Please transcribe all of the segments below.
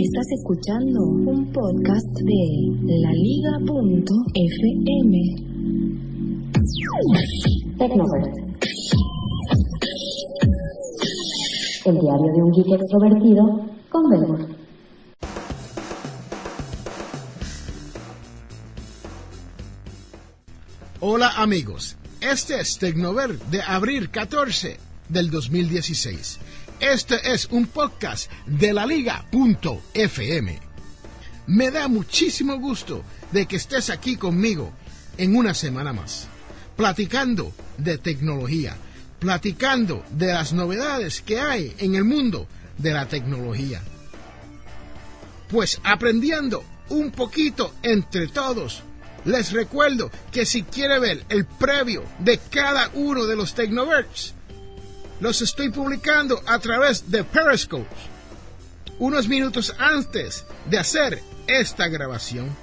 Estás escuchando un podcast de laliga.fm. Tecnovert. El diario de un geek extrovertido con Belmont. Hola amigos, este es Tecnover de abril 14 del 2016. Este es un podcast de la liga.fm. Me da muchísimo gusto de que estés aquí conmigo en una semana más, platicando de tecnología, platicando de las novedades que hay en el mundo de la tecnología. Pues aprendiendo un poquito entre todos les recuerdo que si quiere ver el previo de cada uno de los Tecnoverts, los estoy publicando a través de Periscope unos minutos antes de hacer esta grabación.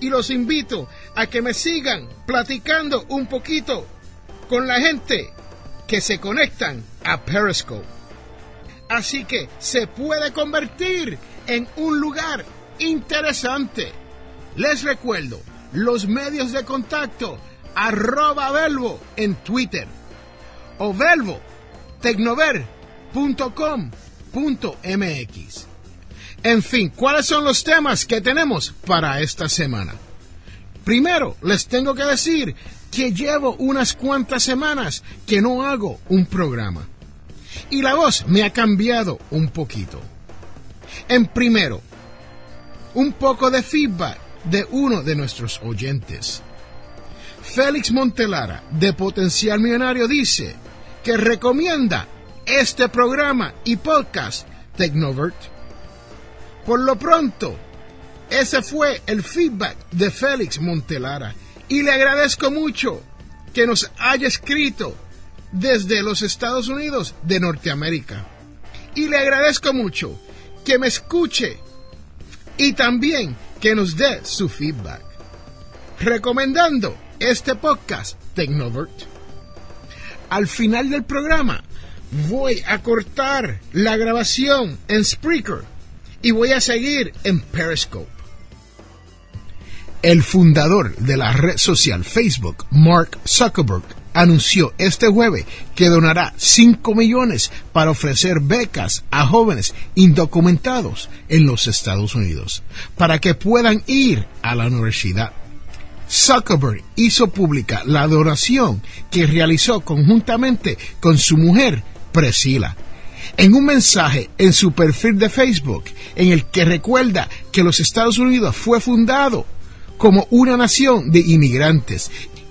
Y los invito a que me sigan platicando un poquito con la gente que se conectan a Periscope. Así que se puede convertir en un lugar interesante. Les recuerdo, los medios de contacto, arroba Velvo en Twitter o Velvo tecnover.com.mx. En fin, ¿cuáles son los temas que tenemos para esta semana? Primero, les tengo que decir que llevo unas cuantas semanas que no hago un programa. Y la voz me ha cambiado un poquito. En primero, un poco de feedback de uno de nuestros oyentes. Félix Montelara, de Potencial Millonario, dice que recomienda este programa y podcast Tecnovert. Por lo pronto, ese fue el feedback de Félix Montelara y le agradezco mucho que nos haya escrito desde los Estados Unidos de Norteamérica. Y le agradezco mucho que me escuche y también que nos dé su feedback. Recomendando este podcast Tecnovert. Al final del programa voy a cortar la grabación en Spreaker y voy a seguir en Periscope. El fundador de la red social Facebook, Mark Zuckerberg, anunció este jueves que donará 5 millones para ofrecer becas a jóvenes indocumentados en los Estados Unidos para que puedan ir a la universidad. Zuckerberg hizo pública la donación que realizó conjuntamente con su mujer, Priscilla, en un mensaje en su perfil de Facebook en el que recuerda que los Estados Unidos fue fundado como una nación de inmigrantes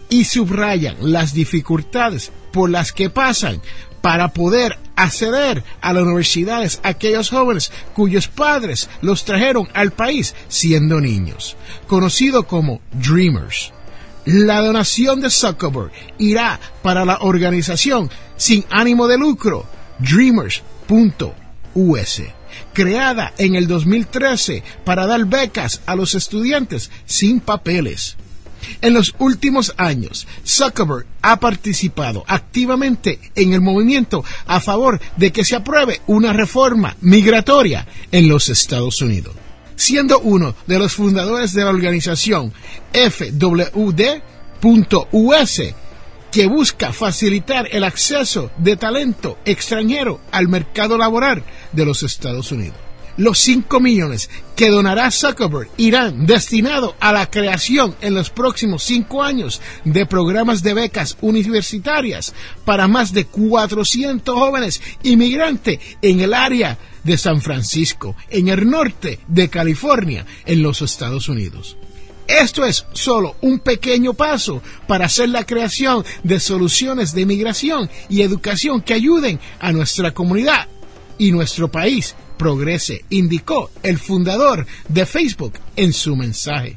y subrayan las dificultades por las que pasan para poder acceder a las universidades aquellos jóvenes cuyos padres los trajeron al país siendo niños, conocido como Dreamers. La donación de Zuckerberg irá para la organización sin ánimo de lucro Dreamers.us, creada en el 2013 para dar becas a los estudiantes sin papeles. En los últimos años, Zuckerberg ha participado activamente en el movimiento a favor de que se apruebe una reforma migratoria en los Estados Unidos, siendo uno de los fundadores de la organización FWD.us que busca facilitar el acceso de talento extranjero al mercado laboral de los Estados Unidos. Los 5 millones que donará Zuckerberg irán destinados a la creación en los próximos 5 años de programas de becas universitarias para más de 400 jóvenes inmigrantes en el área de San Francisco, en el norte de California, en los Estados Unidos. Esto es solo un pequeño paso para hacer la creación de soluciones de migración y educación que ayuden a nuestra comunidad y nuestro país progrese, indicó el fundador de Facebook en su mensaje.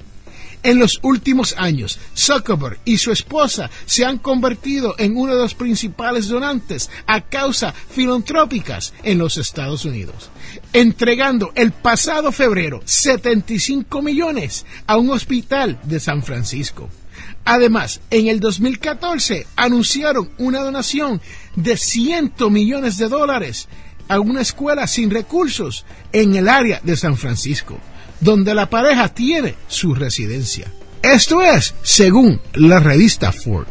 En los últimos años, Zuckerberg y su esposa se han convertido en uno de los principales donantes a causas filantrópicas en los Estados Unidos, entregando el pasado febrero 75 millones a un hospital de San Francisco. Además, en el 2014 anunciaron una donación de 100 millones de dólares a una escuela sin recursos en el área de San Francisco, donde la pareja tiene su residencia. Esto es, según la revista Ford.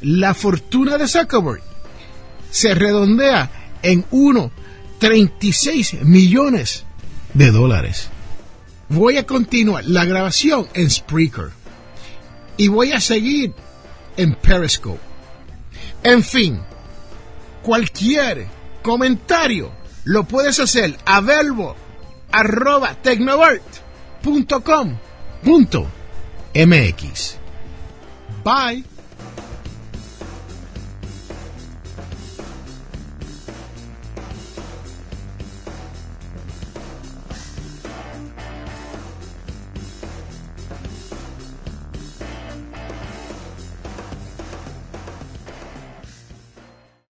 La fortuna de Zuckerberg se redondea en 1,36 millones de dólares. Voy a continuar la grabación en Spreaker y voy a seguir en Periscope. En fin, cualquier comentario lo puedes hacer a verbo arroba tecnovert.com.mx. Bye.